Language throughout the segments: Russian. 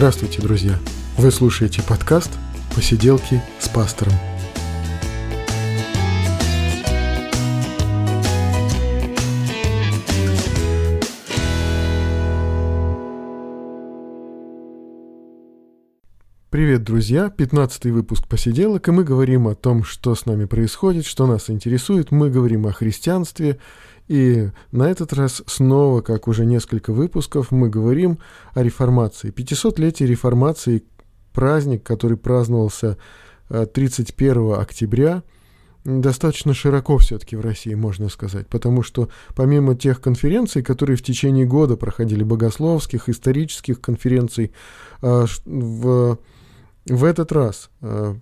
Здравствуйте, друзья! Вы слушаете подкаст «Посиделки с пастором». Привет, друзья! 15 выпуск «Посиделок», и мы говорим о том, что с нами происходит, что нас интересует. Мы говорим о христианстве, и на этот раз снова, как уже несколько выпусков, мы говорим о реформации. 500-летие реформации – праздник, который праздновался 31 э, октября – достаточно широко все-таки в России, можно сказать, потому что помимо тех конференций, которые в течение года проходили, богословских, исторических конференций, э, в в этот раз э,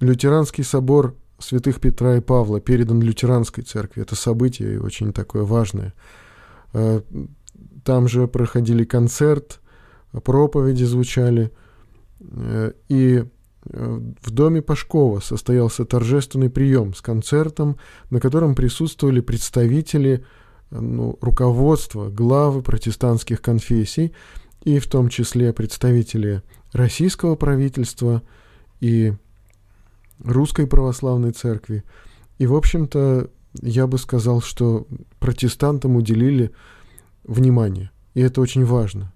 Лютеранский собор святых Петра и Павла передан Лютеранской церкви. Это событие очень такое важное. Э, там же проходили концерт, проповеди звучали. Э, и э, в доме Пашкова состоялся торжественный прием с концертом, на котором присутствовали представители ну, руководства, главы протестантских конфессий, и в том числе представители российского правительства и русской православной церкви. И, в общем-то, я бы сказал, что протестантам уделили внимание. И это очень важно.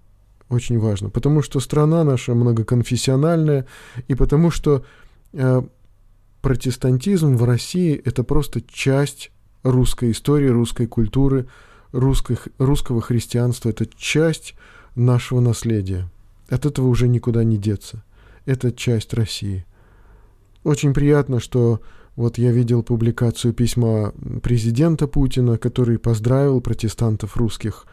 Очень важно. Потому что страна наша многоконфессиональная, и потому что э, протестантизм в России – это просто часть русской истории, русской культуры, русской, русского христианства. Это часть нашего наследия. От этого уже никуда не деться. Это часть России. Очень приятно, что вот я видел публикацию письма президента Путина, который поздравил протестантов русских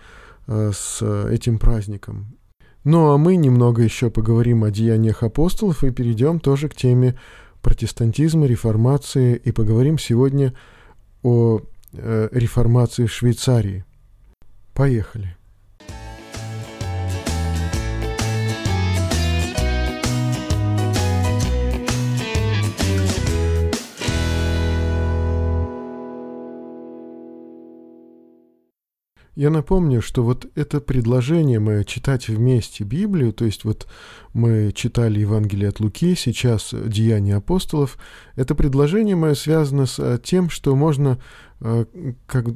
э, с этим праздником. Ну а мы немного еще поговорим о деяниях апостолов и перейдем тоже к теме протестантизма, реформации и поговорим сегодня о э, реформации в Швейцарии. Поехали. Я напомню, что вот это предложение мое читать вместе Библию, то есть вот мы читали Евангелие от Луки, сейчас Деяния апостолов, это предложение мое связано с э, тем, что можно, э, как,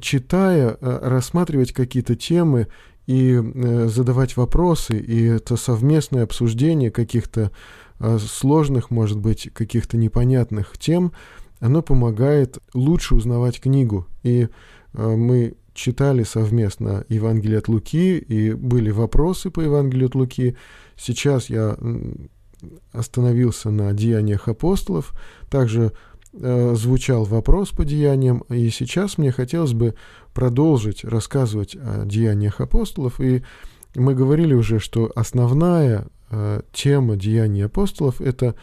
читая, э, рассматривать какие-то темы и задавать вопросы, и это совместное обсуждение каких-то сложных, может быть, каких-то непонятных тем, оно помогает лучше узнавать книгу. И мы читали совместно Евангелие от Луки, и были вопросы по Евангелию от Луки. Сейчас я остановился на деяниях апостолов, также э, звучал вопрос по деяниям, и сейчас мне хотелось бы продолжить рассказывать о деяниях апостолов, и мы говорили уже, что основная э, тема деяний апостолов – это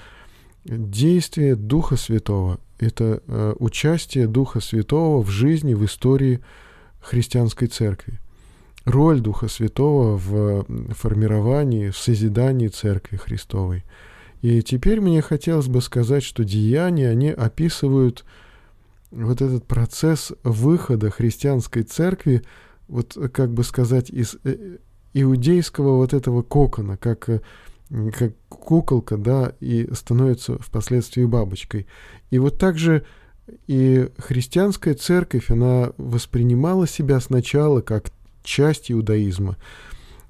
действие Духа Святого, это э, участие Духа Святого в жизни, в истории христианской церкви. Роль Духа Святого в формировании, в созидании церкви Христовой. И теперь мне хотелось бы сказать, что деяния, они описывают вот этот процесс выхода христианской церкви, вот как бы сказать, из э, иудейского вот этого кокона, как, э, как куколка, да, и становится впоследствии бабочкой. И вот также и христианская церковь, она воспринимала себя сначала как часть иудаизма.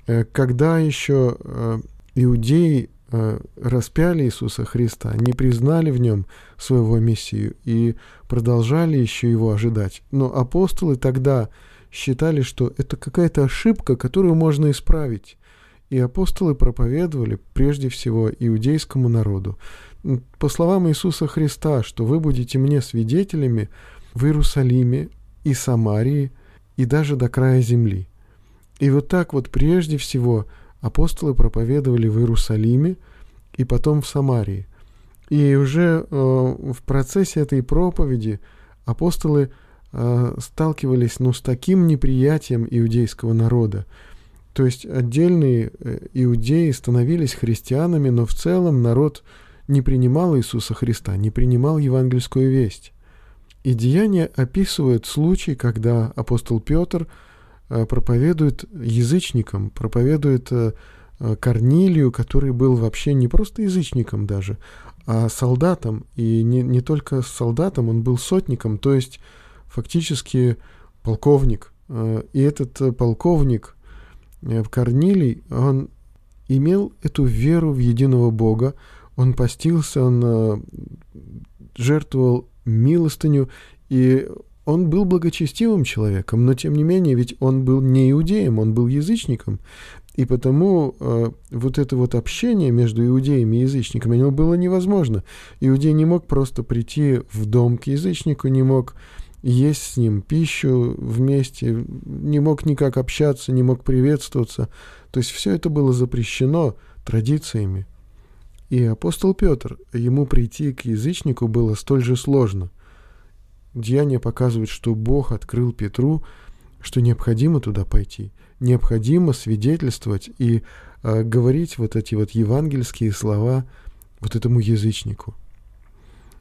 Э, когда еще э, иудеи э, распяли Иисуса Христа, они признали в нем своего Мессию и продолжали еще его ожидать. Но апостолы тогда считали, что это какая-то ошибка, которую можно исправить. И апостолы проповедовали прежде всего иудейскому народу по словам Иисуса Христа, что вы будете мне свидетелями в Иерусалиме и Самарии и даже до края земли. И вот так вот прежде всего апостолы проповедовали в Иерусалиме и потом в Самарии. И уже э, в процессе этой проповеди апостолы э, сталкивались ну, с таким неприятием иудейского народа. То есть отдельные э, иудеи становились христианами, но в целом народ не принимал Иисуса Христа, не принимал евангельскую весть. И деяния описывают случай, когда апостол Петр э, проповедует язычникам, проповедует э, Корнилию, который был вообще не просто язычником даже, а солдатом. И не, не только солдатом, он был сотником, то есть фактически полковник. И этот полковник Корнилий, он имел эту веру в единого Бога, он постился, он жертвовал милостыню, и он был благочестивым человеком, но тем не менее, ведь он был не иудеем, он был язычником. И потому э, вот это вот общение между иудеями и язычниками, оно было невозможно. Иудей не мог просто прийти в дом к язычнику, не мог есть с ним пищу вместе, не мог никак общаться, не мог приветствоваться. То есть все это было запрещено традициями. И апостол Петр, ему прийти к язычнику было столь же сложно. Деяние показывает, что Бог открыл Петру, что необходимо туда пойти, необходимо свидетельствовать и э, говорить вот эти вот евангельские слова вот этому язычнику.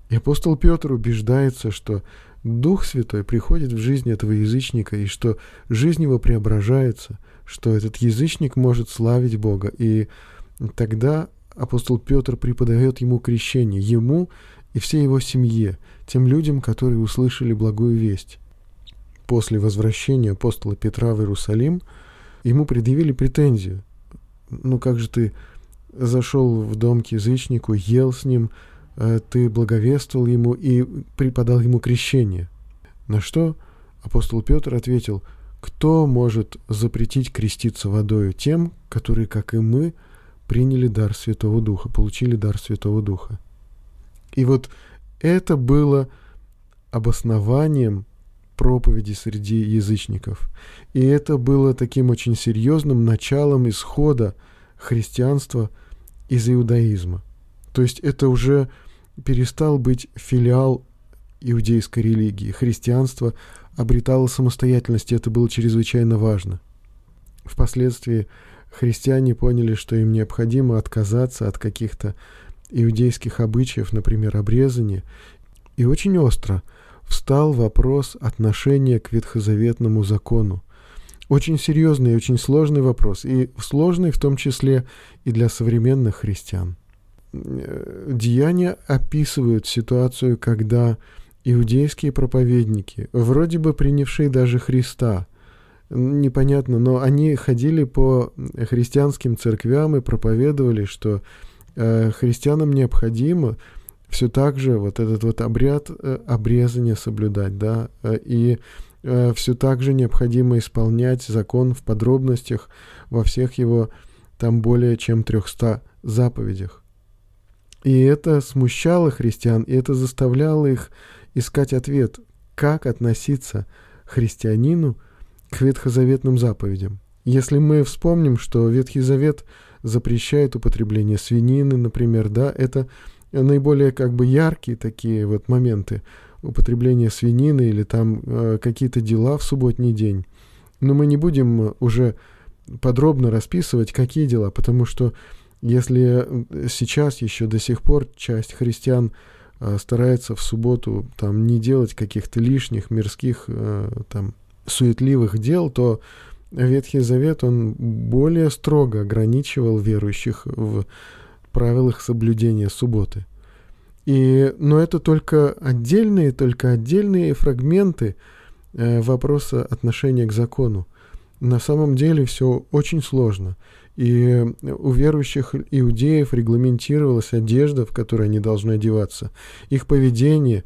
И апостол Петр убеждается, что Дух Святой приходит в жизнь этого язычника, и что жизнь его преображается, что этот язычник может славить Бога. И тогда апостол Петр преподает ему крещение, ему и всей его семье, тем людям, которые услышали благую весть. После возвращения апостола Петра в Иерусалим ему предъявили претензию. Ну как же ты зашел в дом к язычнику, ел с ним, ты благовествовал ему и преподал ему крещение. На что апостол Петр ответил, кто может запретить креститься водою тем, которые, как и мы, приняли дар Святого Духа, получили дар Святого Духа. И вот это было обоснованием проповеди среди язычников. И это было таким очень серьезным началом исхода христианства из иудаизма. То есть это уже перестал быть филиал иудейской религии. Христианство обретало самостоятельность, и это было чрезвычайно важно. Впоследствии христиане поняли, что им необходимо отказаться от каких-то иудейских обычаев, например, обрезания, и очень остро встал вопрос отношения к ветхозаветному закону. Очень серьезный и очень сложный вопрос, и сложный в том числе и для современных христиан. Деяния описывают ситуацию, когда иудейские проповедники, вроде бы принявшие даже Христа, непонятно, но они ходили по христианским церквям и проповедовали, что э, христианам необходимо все так же вот этот вот обряд э, обрезания соблюдать, да, э, и э, все так же необходимо исполнять закон в подробностях во всех его там более чем 300 заповедях. И это смущало христиан, и это заставляло их искать ответ, как относиться христианину к ветхозаветным заповедям. Если мы вспомним, что Ветхий Завет запрещает употребление свинины, например, да, это наиболее как бы яркие такие вот моменты употребления свинины или там э, какие-то дела в субботний день. Но мы не будем уже подробно расписывать, какие дела, потому что если сейчас еще до сих пор часть христиан э, старается в субботу там не делать каких-то лишних мирских э, там суетливых дел, то Ветхий Завет, он более строго ограничивал верующих в правилах соблюдения субботы. И, но это только отдельные, только отдельные фрагменты э, вопроса отношения к закону. На самом деле все очень сложно. И у верующих иудеев регламентировалась одежда, в которой они должны одеваться, их поведение,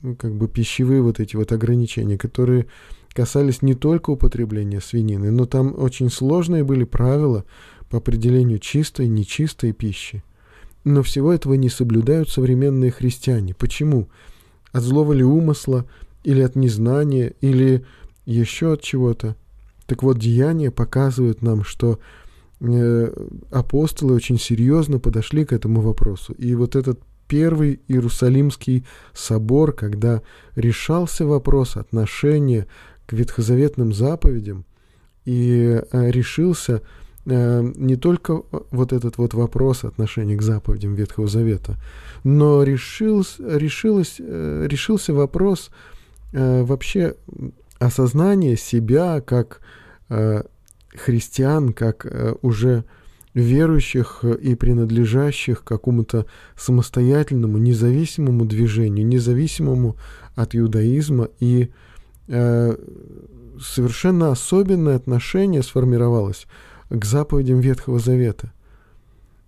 ну, как бы пищевые вот эти вот ограничения, которые касались не только употребления свинины, но там очень сложные были правила по определению чистой и нечистой пищи. Но всего этого не соблюдают современные христиане. Почему? От злого ли умысла, или от незнания, или еще от чего-то. Так вот, деяния показывают нам, что э, апостолы очень серьезно подошли к этому вопросу. И вот этот первый Иерусалимский собор, когда решался вопрос отношения к ветхозаветным заповедям и э, решился э, не только вот этот вот вопрос отношения к заповедям Ветхого Завета, но решился, решилось, э, решился вопрос вообще осознания себя как христиан, как уже верующих и принадлежащих какому-то самостоятельному, независимому движению, независимому от иудаизма, и э, совершенно особенное отношение сформировалось к заповедям Ветхого Завета.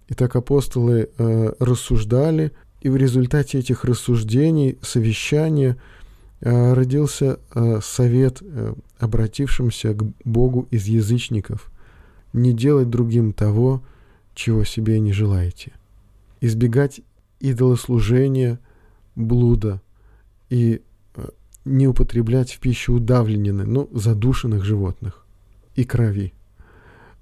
И так апостолы э, рассуждали, и в результате этих рассуждений, совещания, э, родился э, совет э, обратившимся к Богу из язычников не делать другим того, чего себе не желаете. Избегать идолослужения, блуда и э, не употреблять в пищу удавленины, ну, задушенных животных и крови.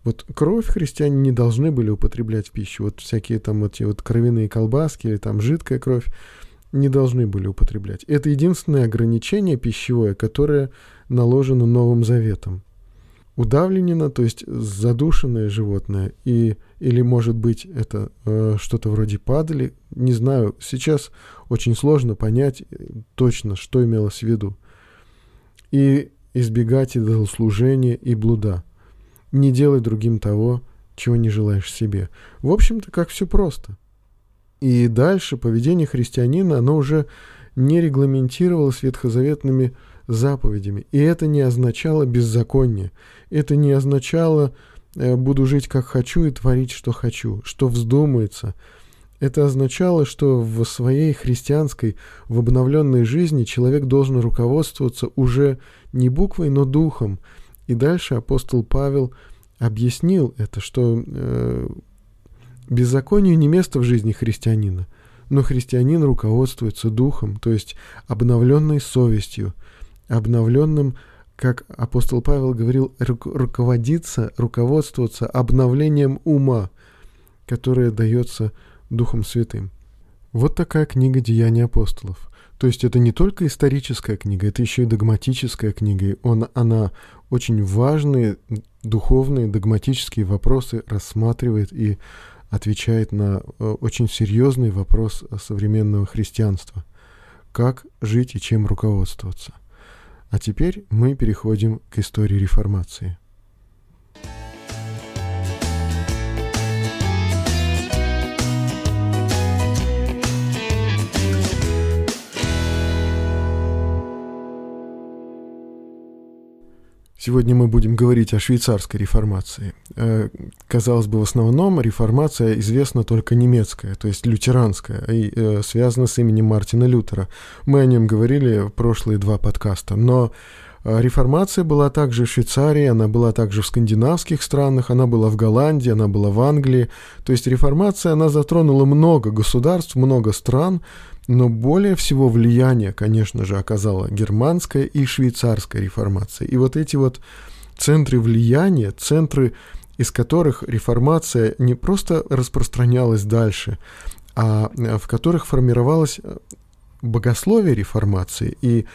Вот кровь христиане не должны были употреблять в пищу. Вот всякие там эти вот кровяные колбаски или там жидкая кровь не должны были употреблять. Это единственное ограничение пищевое, которое наложено Новым Заветом. Удавленина, то есть задушенное животное, и, или, может быть, это э, что-то вроде падали, не знаю. Сейчас очень сложно понять э, точно, что имелось в виду. И избегать идолослужения и блуда – не делай другим того, чего не желаешь себе. В общем-то, как все просто. И дальше поведение христианина, оно уже не регламентировалось ветхозаветными заповедями. И это не означало беззаконие. Это не означало э, «буду жить как хочу и творить, что хочу», что вздумается. Это означало, что в своей христианской, в обновленной жизни человек должен руководствоваться уже не буквой, но духом – и дальше апостол Павел объяснил это, что э, беззаконию не место в жизни христианина, но христианин руководствуется духом, то есть обновленной совестью, обновленным, как апостол Павел говорил, руководиться, руководствоваться обновлением ума, которое дается Духом Святым. Вот такая книга «Деяния апостолов». То есть это не только историческая книга, это еще и догматическая книга. И он, она очень важные духовные, догматические вопросы рассматривает и отвечает на э, очень серьезный вопрос современного христианства. Как жить и чем руководствоваться. А теперь мы переходим к истории реформации. Сегодня мы будем говорить о швейцарской реформации. Э, казалось бы, в основном реформация известна только немецкая, то есть лютеранская, и э, связана с именем Мартина Лютера. Мы о нем говорили в прошлые два подкаста. Но э, реформация была также в Швейцарии, она была также в скандинавских странах, она была в Голландии, она была в Англии. То есть реформация, она затронула много государств, много стран, но более всего влияние, конечно же, оказала германская и швейцарская реформация. И вот эти вот центры влияния, центры, из которых реформация не просто распространялась дальше, а э, в которых формировалось э, богословие реформации. И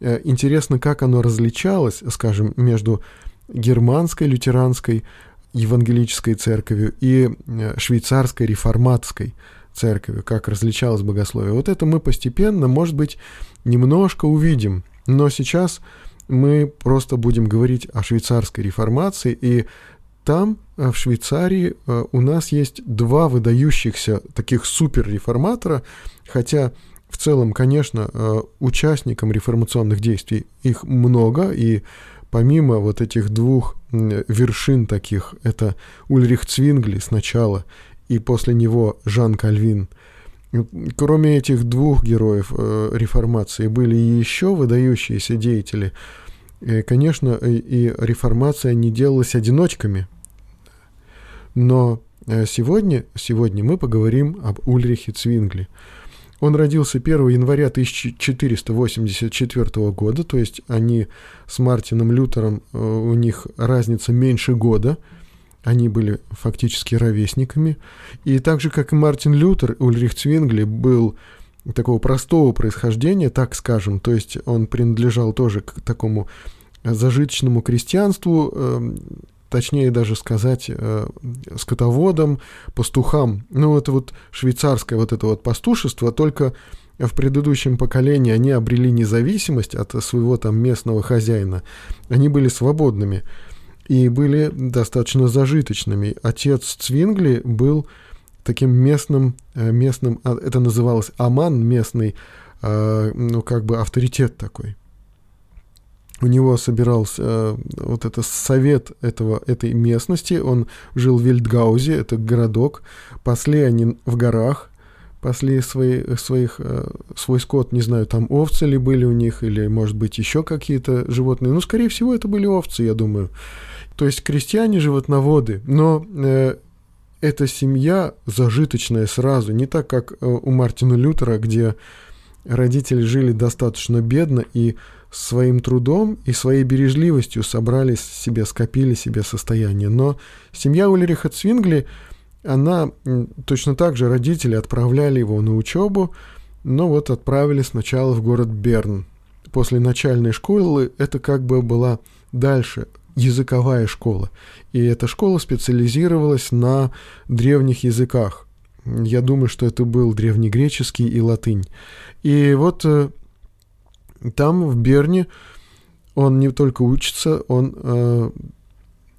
э, интересно, как оно различалось, скажем, между германской лютеранской евангелической церковью и швейцарской реформатской как различалось богословие. Вот это мы постепенно, может быть, немножко увидим. Но сейчас мы просто будем говорить о швейцарской реформации, и там, э, в Швейцарии, э, у нас есть два выдающихся таких супер-реформатора, хотя в целом, конечно, э, участникам реформационных действий их много, и помимо вот этих двух вершин таких, это Ульрих Цвингли сначала и после него Жан Кальвин. Кроме этих двух героев э, реформации были еще выдающиеся деятели. И, конечно, и, реформация не делалась одиночками. Но э, сегодня, сегодня мы поговорим об Ульрихе Цвингли. Он родился 1 января 1484 года, то есть они с Мартином Лютером, э, у них разница меньше года – они были фактически ровесниками. И так же, как и Мартин Лютер, Ульрих Цвингли был такого простого происхождения, так скажем, то есть он принадлежал тоже к такому зажиточному крестьянству, э, точнее даже сказать, э, скотоводам, пастухам. Ну, это вот швейцарское вот это вот пастушество, только в предыдущем поколении они обрели независимость от своего там местного хозяина. Они были свободными. И были достаточно зажиточными. Отец Цвингли был таким местным, э, местным, а, это называлось Аман, местный, э, ну, как бы авторитет такой. У него собирался э, вот это совет этого, этой местности, он жил в Вильдгаузе, это городок, пасли они в горах, пасли свои, своих, свой скот, не знаю, там овцы ли были у них, или, может быть, еще какие-то животные. Ну, скорее всего, это были овцы, я думаю. То есть крестьяне, животноводы, но эта семья зажиточная сразу, не так, как э, у Мартина Лютера, где родители жили достаточно бедно и своим трудом и своей бережливостью собрали себе, скопили себе состояние. Но семья Ульриха Цвингли, она точно так же, родители отправляли его на учебу, но вот отправили сначала в город Берн. После начальной школы это как бы была дальше языковая школа. И эта школа специализировалась на древних языках. Я думаю, что это был древнегреческий и латынь. И вот э, там, в Берне, он не только учится, он, э,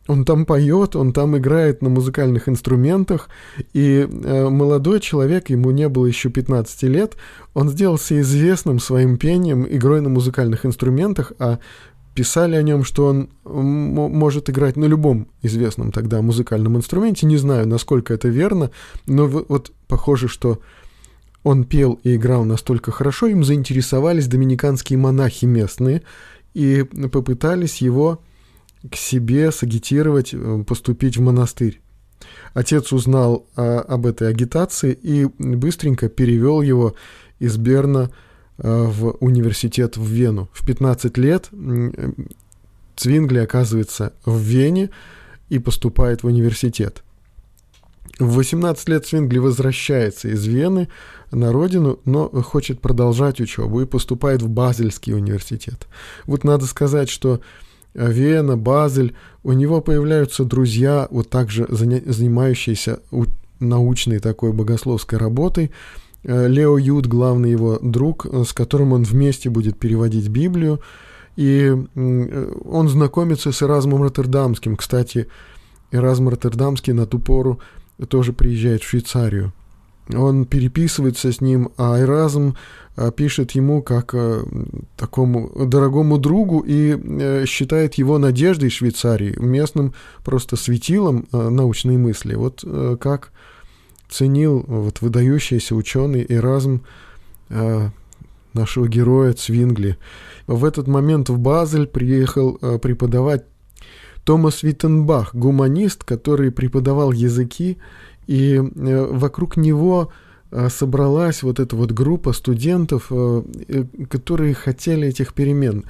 он там поет, он там играет на музыкальных инструментах. И э, молодой человек, ему не было еще 15 лет, он сделался известным своим пением, игрой на музыкальных инструментах, а писали о нем, что он может играть на любом известном тогда музыкальном инструменте. Не знаю, насколько это верно, но вот похоже, что он пел и играл настолько хорошо, им заинтересовались доминиканские монахи местные и попытались его к себе сагитировать, э, поступить в монастырь. Отец узнал а, об этой агитации и быстренько перевел его из Берна в университет в Вену. В 15 лет Цвингли оказывается в Вене и поступает в университет. В 18 лет Цвингли возвращается из Вены на родину, но хочет продолжать учебу и поступает в Базельский университет. Вот надо сказать, что Вена, Базель, у него появляются друзья, вот также занимающиеся научной такой богословской работой, Э, Лео Юд, главный его друг, э, с которым он вместе будет переводить Библию. И э, он знакомится с Эразмом Роттердамским. Кстати, Эразм Роттердамский на ту пору тоже приезжает в Швейцарию. Он переписывается с ним, а Эразм пишет ему как такому дорогому другу и считает его надеждой Швейцарии, местным просто светилом научной мысли. Вот как ценил вот выдающийся ученый Эразм э, нашего героя Цвингли. В этот момент в Базель приехал э, преподавать Томас Виттенбах, гуманист, который преподавал языки, и э, вокруг него собралась вот эта вот группа студентов, э, э, которые хотели этих перемен.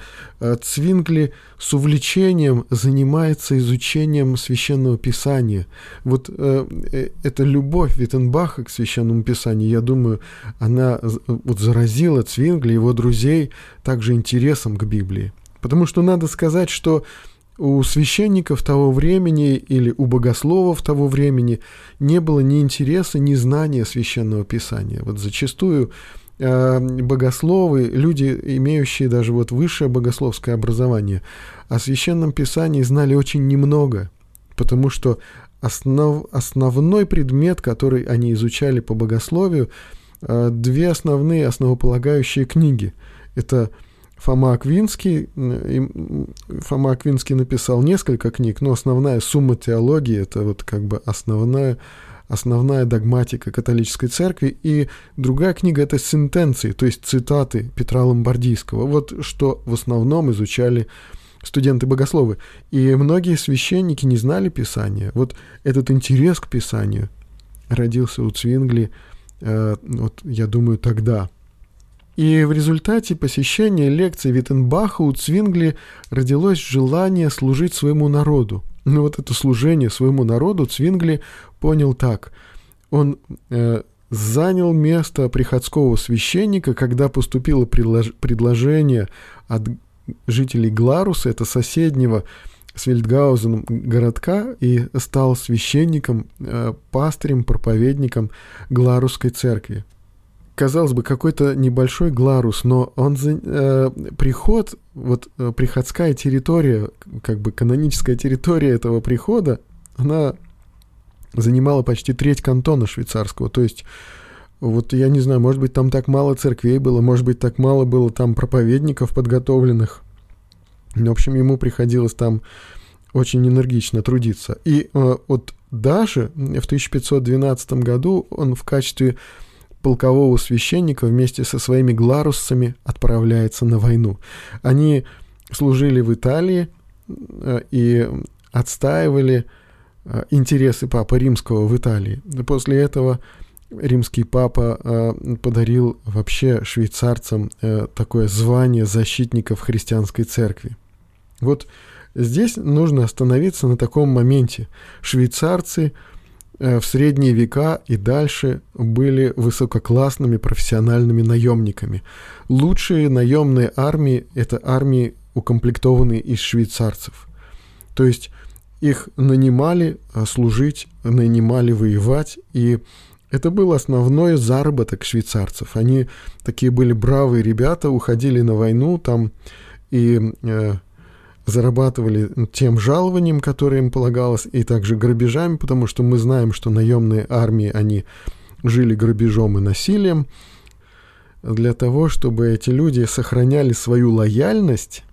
Цвингли с увлечением занимается изучением священного писания. Вот э, эта любовь Виттенбаха к священному писанию, я думаю, она вот заразила Цвингли и его друзей также интересом к Библии. Потому что надо сказать, что у священников того времени или у богословов того времени не было ни интереса, ни знания священного писания. Вот зачастую э, богословы, люди, имеющие даже вот высшее богословское образование, о священном писании знали очень немного, потому что основ, основной предмет, который они изучали по богословию, э, две основные основополагающие книги. Это Фома Аквинский. Фома Аквинский написал несколько книг, но основная сумма теологии – это вот как бы основная, основная догматика католической церкви. И другая книга – это сентенции, то есть цитаты Петра Ломбардийского. Вот что в основном изучали студенты-богословы. И многие священники не знали Писания. Вот этот интерес к Писанию родился у Цвингли, э, вот, я думаю, тогда – и в результате посещения лекций Виттенбаха у Цвингли родилось желание служить своему народу. Но вот это служение своему народу Цвингли понял так. Он э, занял место приходского священника, когда поступило предлож предложение от жителей Гларуса, это соседнего с Вильдгаузеном городка, и стал священником, э, пастырем, проповедником Гларусской церкви. Казалось бы, какой-то небольшой Гларус, но он за, э, приход, вот э, приходская территория, как бы каноническая территория этого прихода, она занимала почти треть кантона швейцарского. То есть, вот я не знаю, может быть, там так мало церквей было, может быть, так мало было там проповедников подготовленных. В общем, ему приходилось там очень энергично трудиться. И э, вот даже в 1512 году он в качестве полкового священника вместе со своими гларусцами отправляется на войну. Они служили в Италии э, и отстаивали э, интересы Папы Римского в Италии. После этого римский папа э, подарил вообще швейцарцам такое звание защитников христианской церкви. Вот здесь нужно остановиться на таком моменте. Швейцарцы – в средние века и дальше были высококлассными профессиональными наемниками. Лучшие наемные армии – это армии, укомплектованные из швейцарцев. То есть их нанимали э, служить, нанимали воевать, и это был основной заработок швейцарцев. Они такие были бравые ребята, уходили на войну там и э, зарабатывали тем жалованием, которое им полагалось, и также грабежами, потому что мы знаем, что наемные армии, они жили грабежом и насилием. Для того, чтобы эти люди сохраняли свою лояльность,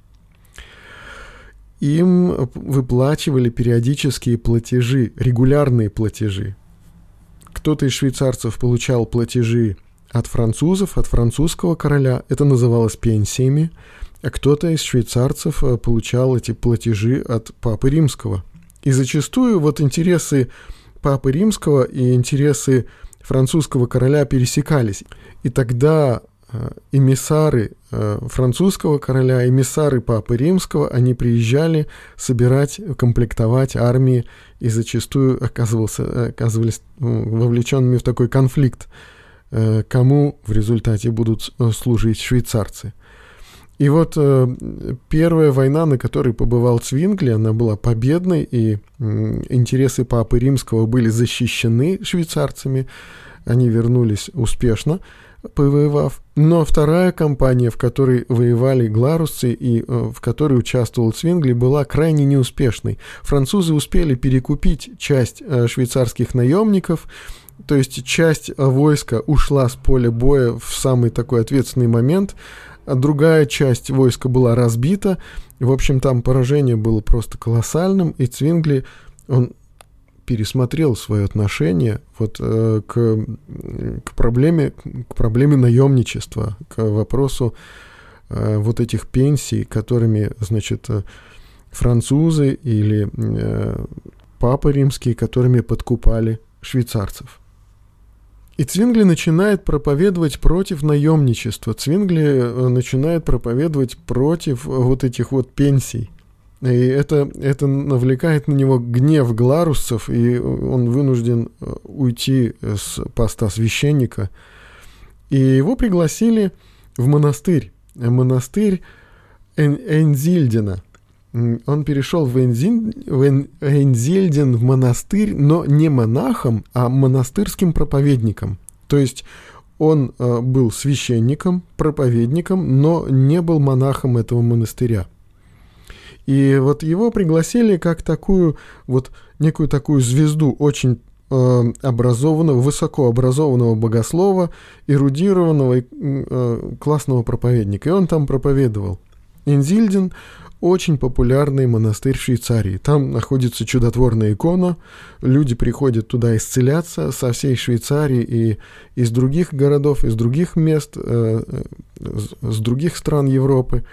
им выплачивали периодические платежи, регулярные платежи. Кто-то из швейцарцев получал платежи от французов, от французского короля, это называлось пенсиями – кто-то из швейцарцев э, получал эти платежи от Папы Римского. И зачастую вот интересы Папы Римского и интересы французского короля пересекались. И тогда э, эмиссары э, французского короля, эмиссары Папы Римского, они приезжали собирать, комплектовать армии и зачастую оказывался, оказывались вовлеченными в такой конфликт, кому в результате будут служить швейцарцы. И вот э, первая война, на которой побывал Цвингли, она была победной, и интересы Папы Римского были защищены швейцарцами. Они вернулись успешно, повоевав. Но вторая кампания, в которой воевали гларусцы и э, в которой участвовал Цвингли, была крайне неуспешной. Французы успели перекупить часть э, швейцарских наемников, то есть часть войска ушла с поля боя в самый такой ответственный момент – другая часть войска была разбита. В общем, там поражение было просто колоссальным, и Цвингли, он пересмотрел свое отношение вот, э, к, к, проблеме, к проблеме наемничества, к вопросу э, вот этих пенсий, которыми, значит, э, французы или э, папы римские, которыми подкупали швейцарцев. И Цвингли начинает проповедовать против наемничества. Цвингли э, начинает проповедовать против вот этих вот пенсий. И это, это навлекает на него гнев гларусцев, и он вынужден э, уйти с поста священника. И его пригласили в монастырь. Монастырь Энзильдена – он перешел в, Энзин, в Энзельден в монастырь, но не монахом, а монастырским проповедником. То есть он э, был священником, проповедником, но не был монахом этого монастыря. И вот его пригласили как такую, вот некую такую звезду очень э, образованного, высокообразованного богослова, эрудированного и э, классного проповедника. И он там проповедовал. Инзильден, очень популярный монастырь в Швейцарии. Там находится чудотворная икона, люди приходят туда исцеляться со всей Швейцарии и из других городов, из других мест, э, с других стран Европы.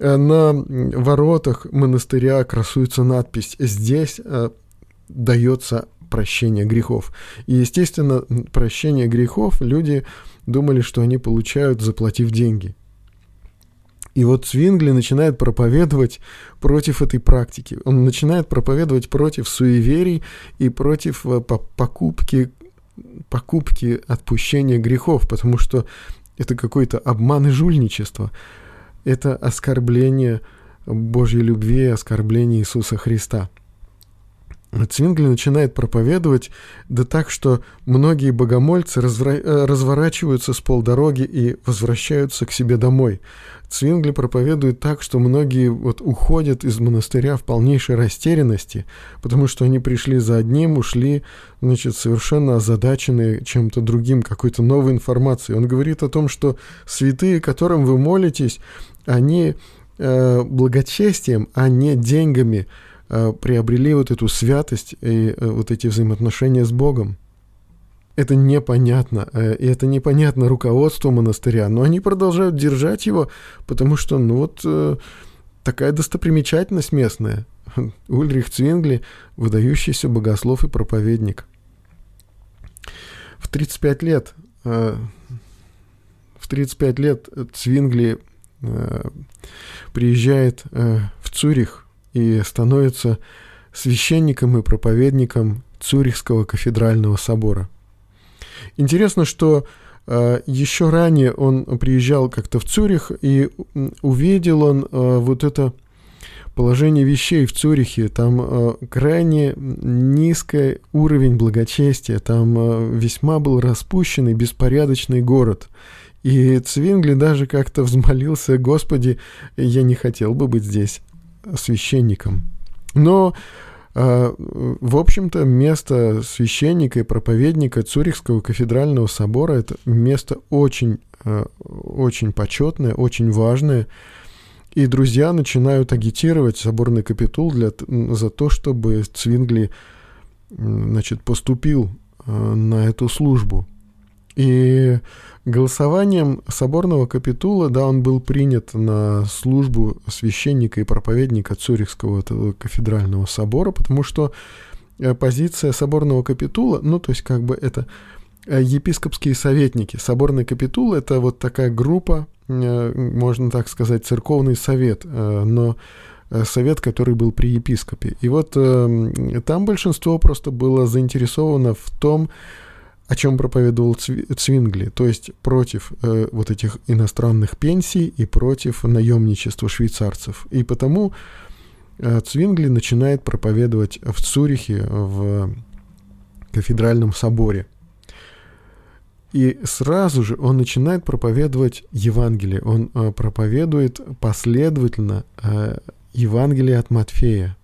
Э, на воротах монастыря красуется надпись «Здесь э, дается прощение грехов». И, естественно, прощение грехов люди думали, что они получают, заплатив деньги – и вот Свингли начинает проповедовать против этой практики. Он начинает проповедовать против суеверий и против э, покупки, покупки отпущения грехов, потому что это какой-то обман и жульничество. Это оскорбление Божьей любви, оскорбление Иисуса Христа. Цвингли начинает проповедовать, да так, что многие богомольцы развра- э, разворачиваются с полдороги и возвращаются к себе домой. Цвингли проповедует так, что многие вот уходят из монастыря в полнейшей растерянности, потому что они пришли за одним, ушли, значит, совершенно озадаченные чем-то другим, какой-то новой информацией. Он говорит о том, что святые, которым вы молитесь, они э, благочестием, а не деньгами – приобрели вот эту святость и э, вот эти взаимоотношения с Богом. Это непонятно, э, и это непонятно руководству монастыря, но они продолжают держать его, потому что, ну вот, такая достопримечательность местная. Ульрих Цвингли – выдающийся богослов и проповедник. В 35 лет, в 35 лет Цвингли приезжает в Цюрих – и становится священником и проповедником Цюрихского кафедрального собора. Интересно, что э, еще ранее он приезжал как-то в Цюрих и увидел он э, вот это положение вещей в Цюрихе. Там э, крайне низкий уровень благочестия, там э, весьма был распущенный, беспорядочный город. И Цвингли даже как-то взмолился, «Господи, я не хотел бы быть здесь» священником. Но, э, в общем-то, место священника и проповедника Цюрихского кафедрального собора – это место очень, э, очень почетное, очень важное. И друзья начинают агитировать соборный капитул для, за то, чтобы Цвингли значит, поступил э, на эту службу. И голосованием соборного капитула, да, он был принят на службу священника и проповедника Цюрихского этого кафедрального собора, потому что э, позиция соборного капитула, ну, то есть как бы это э, епископские советники. Соборный капитул – это вот такая группа, э, можно так сказать, церковный совет, но совет, который был при епископе. И вот там большинство просто было заинтересовано в том, о чем проповедовал Цвингли, то есть против э, вот этих иностранных пенсий и против наемничества швейцарцев. И потому э, Цвингли начинает проповедовать в Цюрихе, в кафедральном соборе. И сразу же он начинает проповедовать Евангелие. Он э, проповедует последовательно э, Евангелие от Матфея.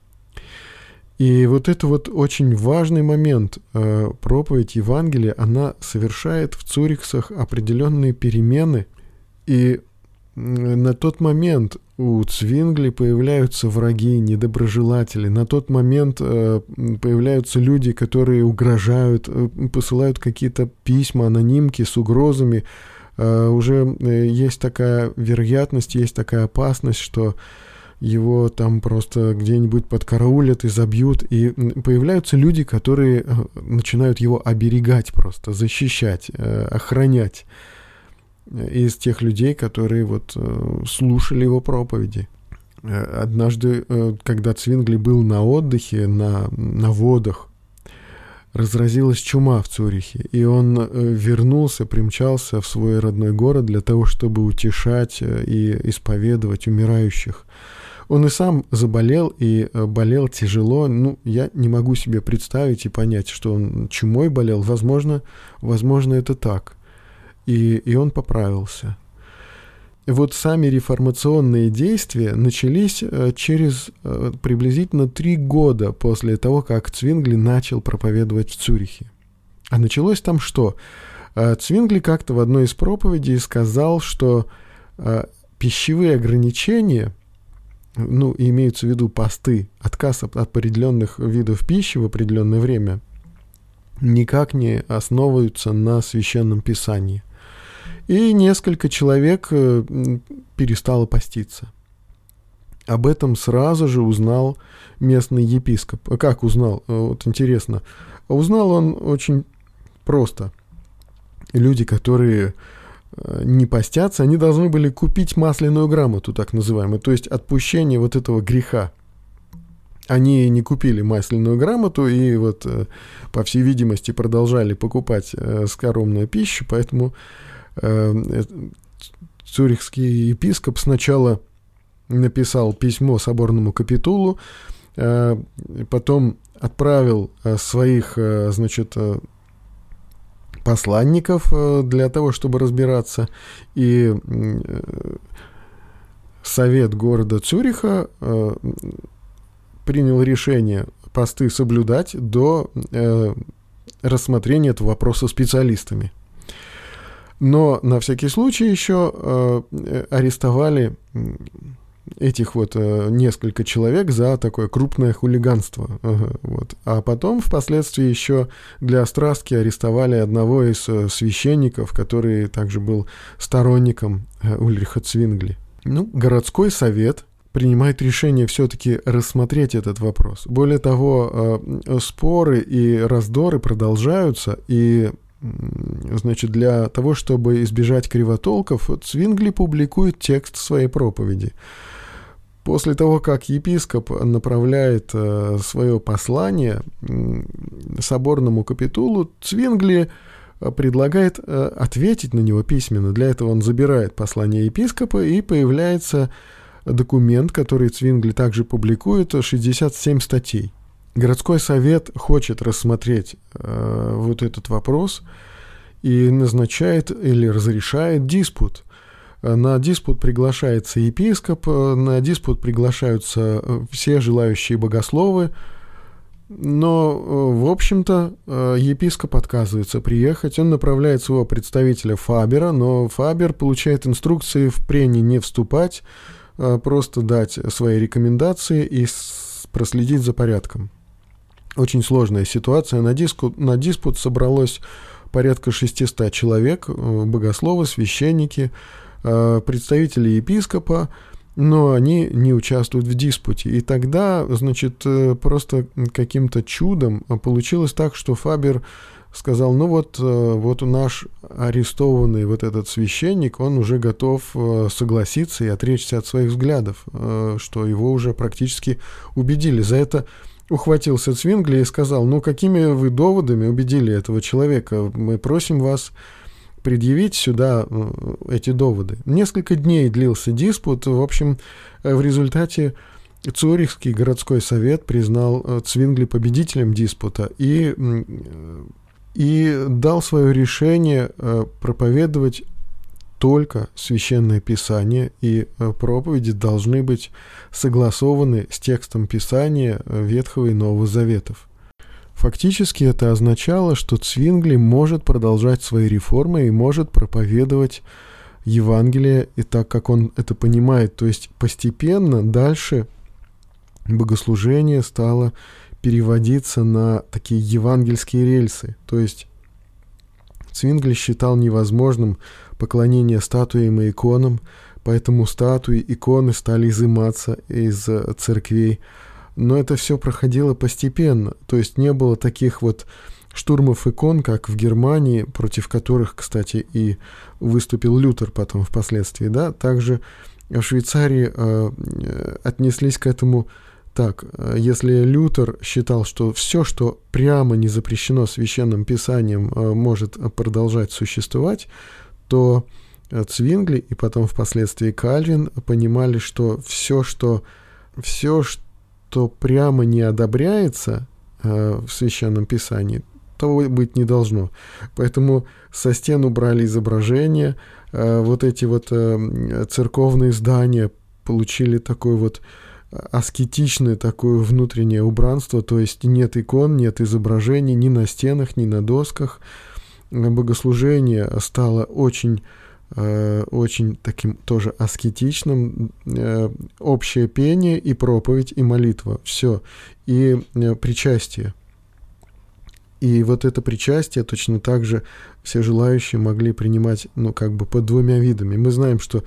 И вот это вот очень важный момент. Э, проповедь Евангелия, она совершает в Цурихсах определенные перемены. И на тот момент у Цвингли появляются враги, недоброжелатели. На тот момент э, появляются люди, которые угрожают, э, посылают какие-то письма, анонимки с угрозами. Уже есть такая вероятность, есть такая опасность, что его там просто где-нибудь подкараулят и забьют, и появляются люди, которые э, начинают его оберегать просто, защищать, э, охранять из тех людей, которые вот э, слушали его проповеди. Однажды, когда Цвингли был на отдыхе, на, на водах, разразилась чума в Цюрихе, и он вернулся, примчался в свой родной город для того, чтобы утешать и исповедовать умирающих. Он и сам заболел, и э, болел тяжело. Ну, я не могу себе представить и понять, что он чумой болел. Возможно, возможно это так. И, и он поправился. Вот сами реформационные действия начались э, через э, приблизительно три года после того, как Цвингли начал проповедовать в Цюрихе. А началось там что? Цвингли как-то в одной из проповедей сказал, что пищевые ограничения – ну, имеются в виду посты, отказ от определенных видов пищи в определенное время, никак не основываются на священном писании. И несколько человек э, перестало поститься. Об этом сразу же узнал местный епископ. Как узнал? Вот интересно. Узнал он очень просто. Люди, которые Э, не постятся, они должны были купить масляную грамоту, так называемую, то есть отпущение вот этого греха. Они не купили масляную грамоту и вот, э, по всей видимости, продолжали покупать э, скоромную пищу, поэтому цюрихский епископ сначала написал письмо соборному капитулу, потом отправил своих, значит, посланников для того, чтобы разбираться. И совет города Цюриха принял решение посты соблюдать до рассмотрения этого вопроса специалистами. Но на всякий случай еще э, арестовали этих вот э, несколько человек за такое крупное хулиганство. Ага, вот. А потом впоследствии еще для острастки арестовали одного из э, священников, который также был сторонником э, Ульриха Цвингли. Ну, городской совет принимает решение все-таки рассмотреть этот вопрос. Более того, э, споры и раздоры продолжаются, и значит, для того, чтобы избежать кривотолков, Цвингли публикует текст своей проповеди. После того, как епископ направляет э, свое послание соборному капитулу, Цвингли э, предлагает ответить на него письменно. Для этого он забирает послание епископа и появляется документ, который Цвингли также публикует, 67 статей. Городской совет хочет рассмотреть э, вот этот вопрос и назначает или разрешает диспут. На диспут приглашается епископ, на диспут приглашаются э, все желающие богословы, но, э, в общем-то, э, епископ отказывается приехать. Он направляет своего представителя Фабера, но Фабер получает инструкции в прение не вступать, Э, просто дать свои рекомендации и проследить за порядком. Очень сложная ситуация. На, диску, на диспут собралось порядка 600 человек, э, богословы, священники, э, представители епископа, но они не участвуют в диспуте. И тогда, значит, просто каким-то чудом получилось так, что Фабер сказал, ну вот, э, вот наш арестованный вот этот священник, он уже готов э, согласиться и отречься от своих взглядов, э, что его уже практически убедили. За это ухватился Цвингли и сказал, ну какими вы доводами убедили этого человека? Мы просим вас предъявить сюда эти доводы. Nесколько дней длился диспут. В общем, в результате Цюрихский городской совет признал Цвингли победителем диспута и и дал свое решение э, проповедовать только священное писание, и э, проповеди должны быть согласованы с текстом писания э, Ветхого и Нового Заветов. Фактически это означало, что Цвингли может продолжать свои реформы и может проповедовать Евангелие и так, как он это понимает. То есть постепенно дальше богослужение стало переводиться на такие евангельские рельсы. То есть Цвингли считал невозможным поклонение статуям и иконам, поэтому статуи, иконы стали изыматься из э, церквей. Но это все проходило постепенно, то есть не было таких вот штурмов икон, как в Германии, против которых, кстати, и выступил Лютер потом впоследствии, да, также в Швейцарии э, э отнеслись к этому так, э, если Лютер считал, что все, что прямо не запрещено священным писанием, э, может продолжать существовать, то э, Цвингли и потом впоследствии Кальвин понимали, что все, что, все, что прямо не одобряется в священном писании, того быть не должно. Поэтому со стен убрали изображения, вот эти вот церковные здания получили такой вот аскетичное такое внутреннее убранство, то есть нет икон, нет изображений ни на стенах, ни на досках. Богослужение стало очень э, очень таким тоже аскетичным, э, общее пение и проповедь и молитва, все, и э, причастие. И вот это причастие точно так же все желающие могли принимать, ну, как бы под двумя видами. Мы знаем, что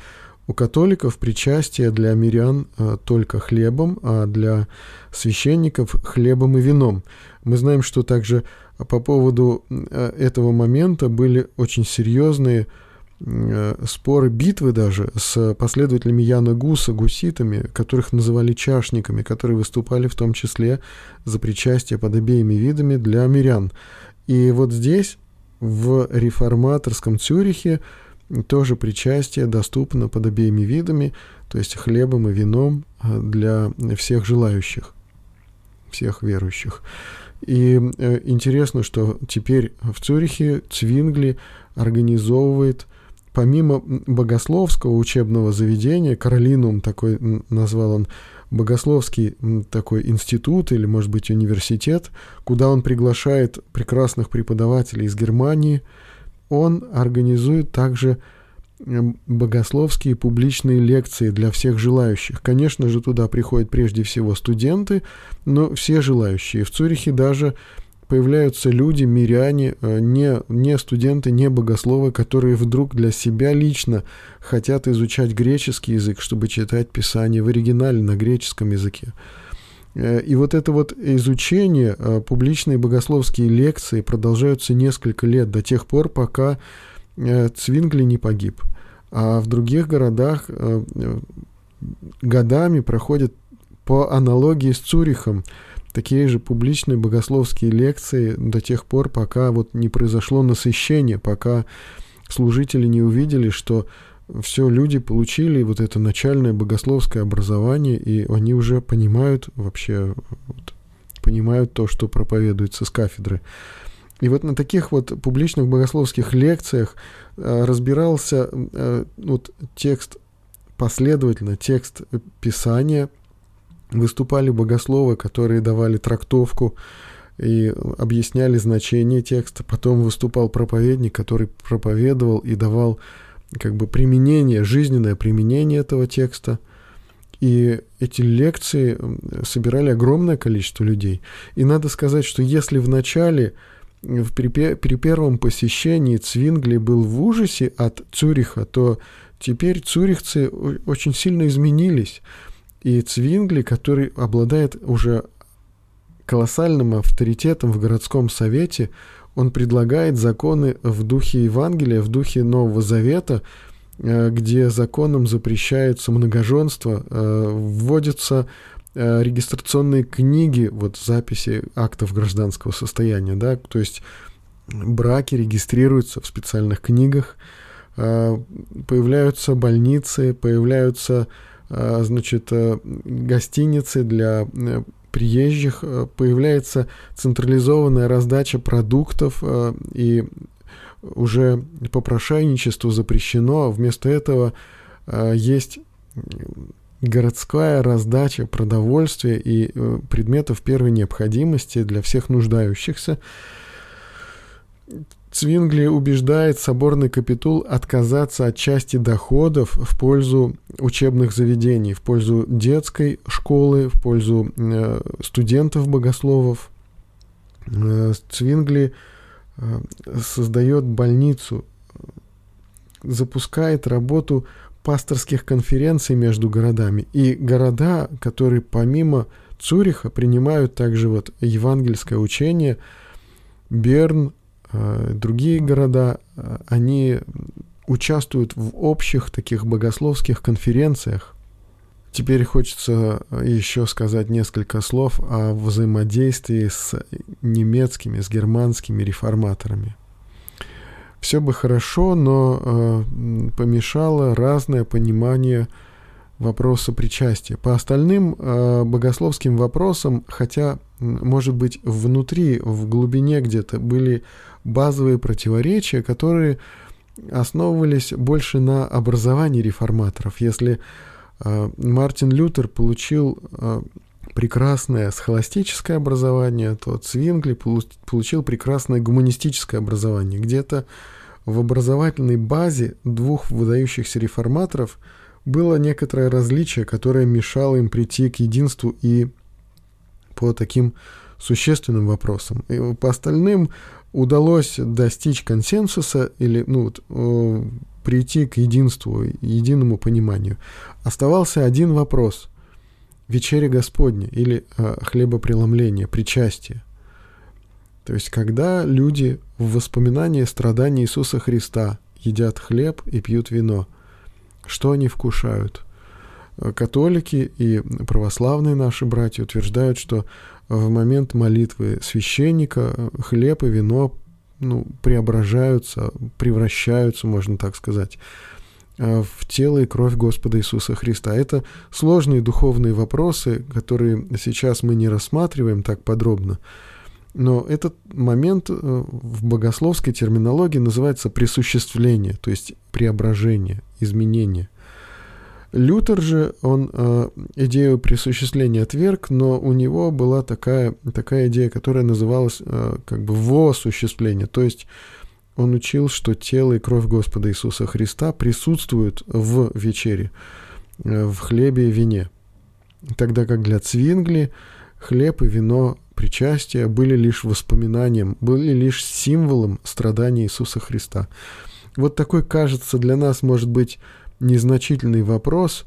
у католиков причастие для мирян э, только хлебом, а для священников хлебом и вином. Мы знаем, что также по поводу э, этого момента были очень серьезные споры, битвы даже с последователями Яна Гуса, гуситами, которых называли чашниками, которые выступали в том числе за причастие под обеими видами для мирян. И вот здесь, в реформаторском Цюрихе, тоже причастие доступно под обеими видами, то есть хлебом и вином а, для всех желающих. всех верующих. И э, интересно, что теперь в Цюрихе Цвингли организовывает помимо богословского учебного заведения, Каролинум такой назвал он, богословский такой институт или, может быть, университет, куда он приглашает прекрасных преподавателей из Германии, он организует также богословские публичные лекции для всех желающих. Конечно же, туда приходят прежде всего студенты, но все желающие. В Цюрихе даже появляются люди, миряне, э, не, не студенты, не богословы, которые вдруг для себя лично хотят изучать греческий язык, чтобы читать Писание в оригинале на греческом языке. Э, и вот это вот изучение, э, публичные богословские лекции продолжаются несколько лет, до тех пор, пока Цвингли не погиб. А в других городах годами проходят по аналогии с Цюрихом такие же публичные богословские лекции до тех пор, пока вот не произошло насыщение, пока служители не увидели, что все люди получили вот это начальное богословское образование, и они уже понимают вообще, вот, понимают то, что проповедуется с кафедры. И вот на таких вот публичных богословских лекциях э, разбирался э, вот текст последовательно, текст Писания, выступали богословы, которые давали трактовку и объясняли значение текста. Потом выступал проповедник, который проповедовал и давал как бы применение, жизненное применение этого текста. И эти лекции собирали огромное количество людей. И надо сказать, что если в начале, в, при, при первом посещении Цвингли был в ужасе от Цюриха, то теперь цюрихцы очень сильно изменились. И Цвингли, который обладает уже колоссальным авторитетом в городском совете, он предлагает законы в духе Евангелия, в духе Нового Завета, э, где законом запрещается многоженство, э, вводятся э, регистрационные книги, вот записи актов гражданского состояния, да, то есть браки регистрируются в специальных книгах, появляются больницы, появляются значит, гостиницы для приезжих, появляется централизованная раздача продуктов, и уже попрошайничество запрещено, а вместо этого есть городская раздача продовольствия и предметов первой необходимости для всех нуждающихся. Цвингли убеждает соборный капитул отказаться от части доходов в пользу учебных заведений, в пользу детской школы, в пользу э, студентов-богословов. Э, Цвингли э, создает больницу, запускает работу пасторских конференций между городами. И города, которые помимо Цюриха принимают также вот евангельское учение, Берн, другие города, э, они участвуют в общих таких богословских конференциях. Теперь хочется еще сказать несколько слов о взаимодействии с немецкими, с германскими реформаторами. Все бы хорошо, но э, помешало разное понимание вопроса причастия. По остальным э, богословским вопросам, хотя, может быть, внутри, в глубине где-то были базовые противоречия, которые основывались больше на образовании реформаторов. Если э, Мартин Лютер получил э, прекрасное схоластическое образование, то Цвингли получил прекрасное гуманистическое образование. Где-то в образовательной базе двух выдающихся реформаторов было некоторое различие, которое мешало им прийти к единству и по таким существенным вопросам. И по остальным удалось достичь консенсуса или ну, вот, э, прийти к единству, единому пониманию. Оставался один вопрос – вечеря Господня или э, хлебопреломление, причастие. То есть, когда люди в воспоминании страданий Иисуса Христа едят хлеб и пьют вино, что они вкушают? Католики и православные наши братья утверждают, что в момент молитвы священника э, хлеб и вино ну, преображаются, превращаются, можно так сказать. в тело и кровь Господа Иисуса Христа. Это сложные духовные вопросы, которые сейчас мы не рассматриваем так подробно, но этот момент в богословской терминологии называется присуществление, то есть преображение, изменение – Лютер же, он э, идею присуществления отверг, но у него была такая, такая идея, которая называлась э, как бы воосуществление, то есть он учил, что тело и кровь Господа Иисуса Христа присутствуют в вечере, э, в хлебе и вине. Тогда как для Цвингли хлеб и вино причастия были лишь воспоминанием, были лишь символом страдания Иисуса Христа. Вот такой, кажется, для нас может быть незначительный вопрос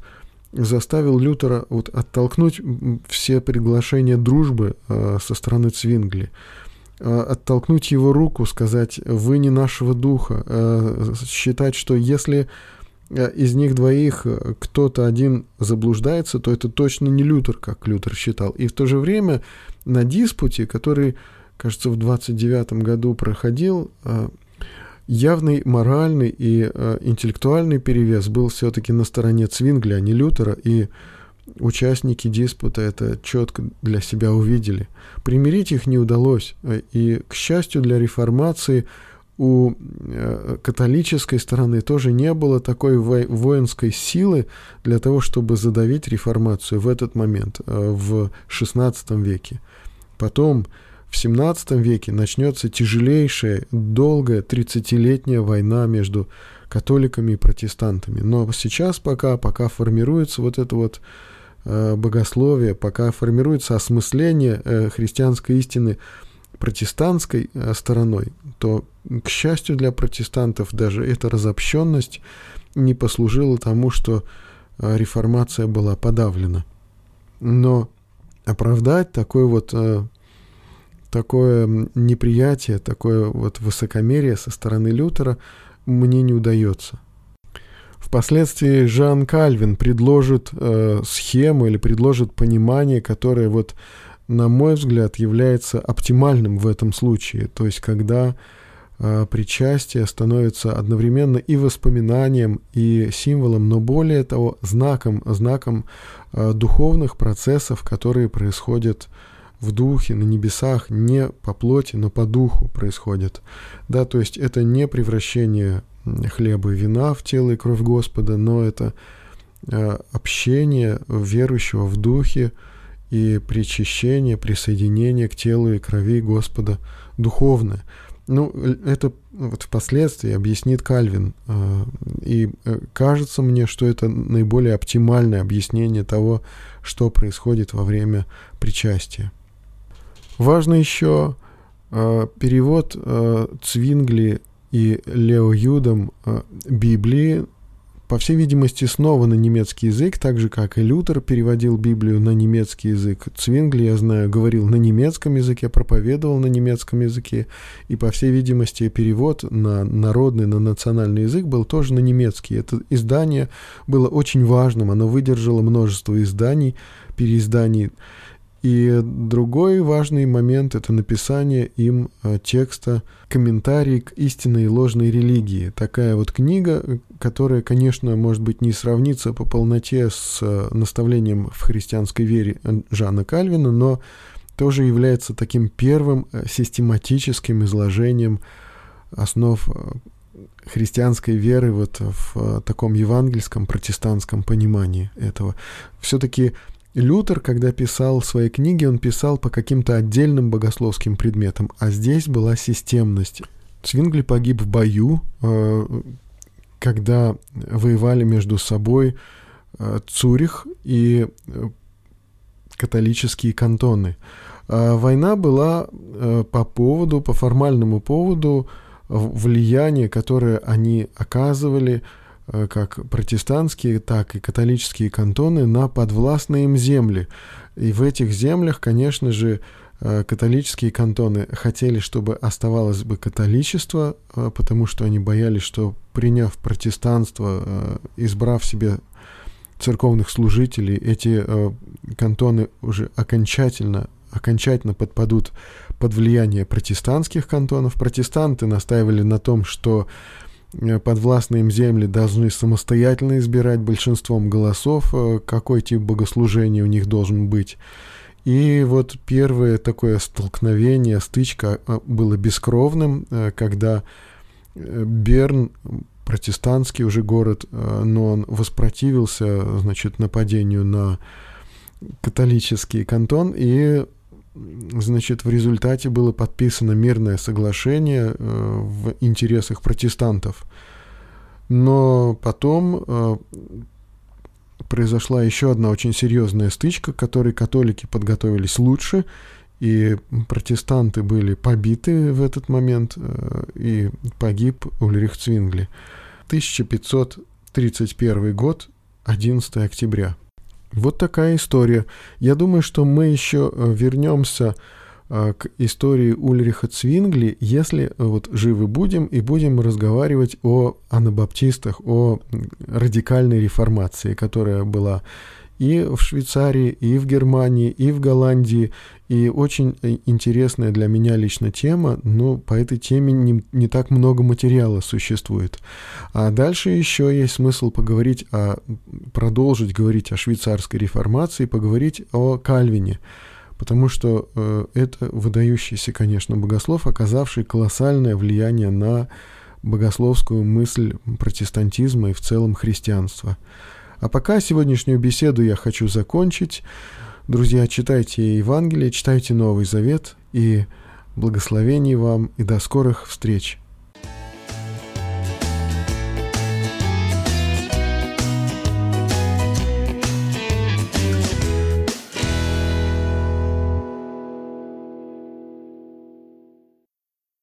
заставил Лютера вот оттолкнуть все приглашения дружбы э, со стороны Цвингли, э, оттолкнуть его руку, сказать «вы не нашего духа», э, считать, что если из них двоих кто-то один заблуждается, то это точно не Лютер, как Лютер считал. И в то же время на диспуте, который, кажется, в 29 году проходил, явный моральный и э, интеллектуальный перевес был все-таки на стороне Цвингля, а не Лютера, и участники диспута это четко для себя увидели. Примирить их не удалось, э, и, к счастью для реформации, у э, католической стороны тоже не было такой воинской силы для того, чтобы задавить реформацию в этот момент, э, в XVI веке. Потом в 17 веке начнется тяжелейшая, долгая 30-летняя война между католиками и протестантами. Но сейчас пока, пока формируется вот это вот э, богословие, пока формируется осмысление э, христианской истины протестантской э, стороной, то, к счастью для протестантов, даже эта разобщенность не послужила тому, что э, реформация была подавлена. Но оправдать такой вот э, такое неприятие, такое вот высокомерие со стороны Лютера мне не удается. Впоследствии Жан Кальвин предложит э, схему или предложит понимание, которое вот, на мой взгляд, является оптимальным в этом случае. То есть, когда э, причастие становится одновременно и воспоминанием, и символом, но более того, знаком, знаком э, духовных процессов, которые происходят в духе, на небесах, не по плоти, но по духу происходит. Да, то есть это не превращение хлеба и вина в тело и кровь Господа, но это э, общение верующего в духе и причащение, присоединение к телу и крови Господа духовное. Ну, это вот впоследствии объяснит Кальвин. Э, и э, кажется мне, что это наиболее оптимальное объяснение того, что происходит во время причастия. Важно еще э, перевод э, Цвингли и Лео Юдом э, Библии, по всей видимости, снова на немецкий язык, так же, как и Лютер переводил Библию на немецкий язык. Цвингли, я знаю, говорил на немецком языке, проповедовал на немецком языке, и, по всей видимости, перевод на народный, на национальный язык был тоже на немецкий. Это издание было очень важным, оно выдержало множество изданий, переизданий. И другой важный момент – это написание им э, текста «Комментарий к истинной и ложной религии». Такая вот книга, которая, конечно, может быть, не сравнится по полноте с э, наставлением в христианской вере Жана Кальвина, но тоже является таким первым э, систематическим изложением основ христианской веры вот в таком евангельском протестантском понимании этого. Все-таки Лютер, когда писал свои книги, он писал по каким-то отдельным богословским предметам, а здесь была системность. Цвингли погиб в бою, э, когда воевали между собой э, Цюрих и э, католические кантоны. А война была по поводу, по формальному поводу влияния, которое они оказывали как протестантские, так и католические кантоны на подвластные им земли. И в этих землях, конечно же, э, католические кантоны хотели, чтобы оставалось бы католичество, э, потому что они боялись, что приняв протестанство, избрав себе церковных служителей, эти кантоны уже окончательно, окончательно подпадут под влияние протестантских кантонов. Протестанты настаивали на том, что э, подвластные им земли должны самостоятельно избирать большинством голосов, э, какой тип богослужения у них должен быть. И вот первое такое столкновение, стычка э, было бескровным, когда Берн, протестантский уже город, но он воспротивился, значит, нападению на католический кантон, и значит, в результате было подписано мирное соглашение э, в интересах протестантов. Но потом э, произошла еще одна очень серьезная стычка, к которой католики подготовились лучше, и протестанты были побиты в этот момент, э, и погиб Ульрих Цвингли. 1531 год, 11 октября. Вот такая история. Я думаю, что мы еще э, вернемся э, к истории Ульриха Цвингли, если э, вот живы будем и будем разговаривать о анабаптистах, о радикальной реформации, которая была и в Швейцарии, и в Германии, и в Голландии. И очень э, интересная для меня лично тема, но по этой теме не, не так много материала существует. А дальше еще есть смысл поговорить о, продолжить говорить о швейцарской реформации, поговорить о Кальвине потому что э, это выдающийся, конечно, богослов, оказавший колоссальное влияние на богословскую мысль протестантизма и в целом христианства. А пока сегодняшнюю беседу я хочу закончить. Друзья, читайте Евангелие, читайте Новый Завет и благословений вам и до скорых встреч.